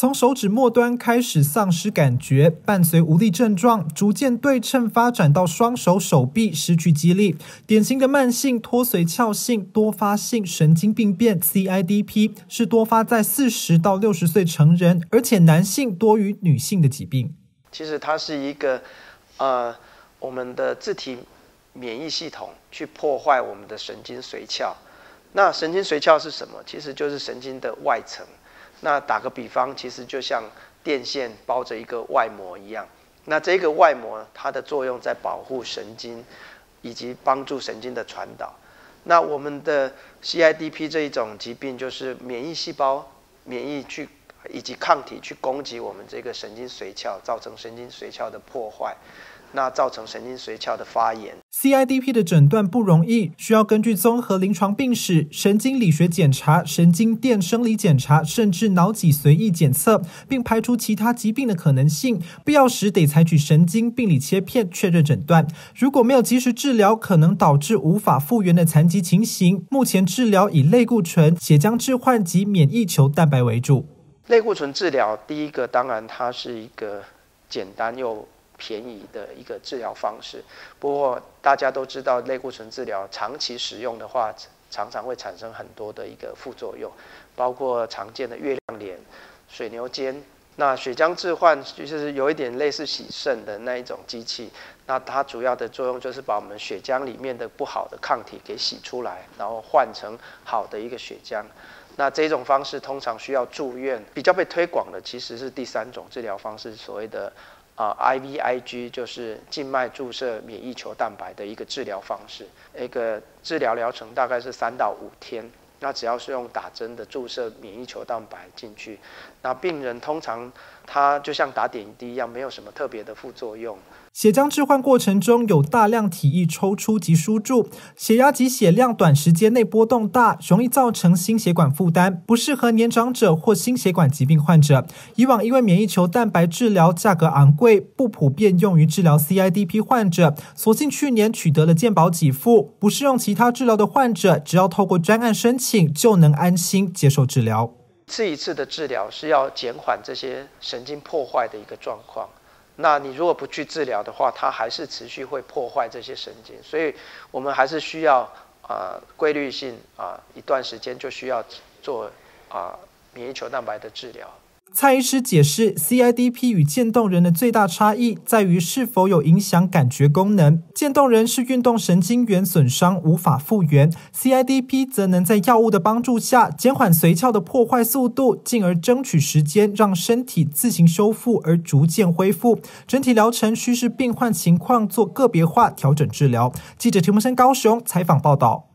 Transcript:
从手指末端开始丧失感觉，伴随无力症状，逐渐对称发展到双手、手臂失去肌力，典型的慢性脱髓鞘性多发性神经病变 （CIDP） 是多发在四十到六十岁成人，而且男性多于女性的疾病。其实它是一个，呃，我们的自体免疫系统去破坏我们的神经髓鞘。那神经髓鞘是什么？其实就是神经的外层。那打个比方，其实就像电线包着一个外膜一样。那这个外膜它的作用在保护神经，以及帮助神经的传导。那我们的 CIDP 这一种疾病，就是免疫细胞免疫去以及抗体去攻击我们这个神经髓鞘，造成神经髓鞘的破坏。那造成神经髓鞘的发炎。CIDP 的诊断不容易，需要根据综合临床病史、神经理学检查、神经电生理检查，甚至脑脊髓液检测，并排除其他疾病的可能性。必要时得采取神经病理切片确认诊断。如果没有及时治疗，可能导致无法复原的残疾情形。目前治疗以类固醇、血浆置换及免疫球蛋白为主。类固醇治疗，第一个当然它是一个简单又。便宜的一个治疗方式，不过大家都知道，类固醇治疗长期使用的话，常常会产生很多的一个副作用，包括常见的月亮脸、水牛肩。那血浆置换就是有一点类似洗肾的那一种机器，那它主要的作用就是把我们血浆里面的不好的抗体给洗出来，然后换成好的一个血浆。那这种方式通常需要住院，比较被推广的其实是第三种治疗方式，所谓的。啊，IVIG 就是静脉注射免疫球蛋白的一个治疗方式，一个治疗疗程大概是三到五天。那只要是用打针的注射免疫球蛋白进去，那病人通常他就像打点滴一样，没有什么特别的副作用。血浆置换过程中有大量体液抽出及输注，血压及血量短时间内波动大，容易造成心血管负担，不适合年长者或心血管疾病患者。以往因为免疫球蛋白治疗价格昂贵，不普遍用于治疗 CIDP 患者，所幸去年取得了健保给付，不适用其他治疗的患者，只要透过专案申请，就能安心接受治疗。一次一次的治疗是要减缓这些神经破坏的一个状况。那你如果不去治疗的话，它还是持续会破坏这些神经，所以我们还是需要啊规律性啊一段时间就需要做啊免疫球蛋白的治疗。蔡医师解释，CIDP 与渐冻人的最大差异在于是否有影响感觉功能。渐冻人是运动神经元损伤无法复原，CIDP 则能在药物的帮助下减缓髓鞘的破坏速度，进而争取时间让身体自行修复而逐渐恢复。整体疗程需视病患情况做个别化调整治疗。记者田木生高雄采访报道。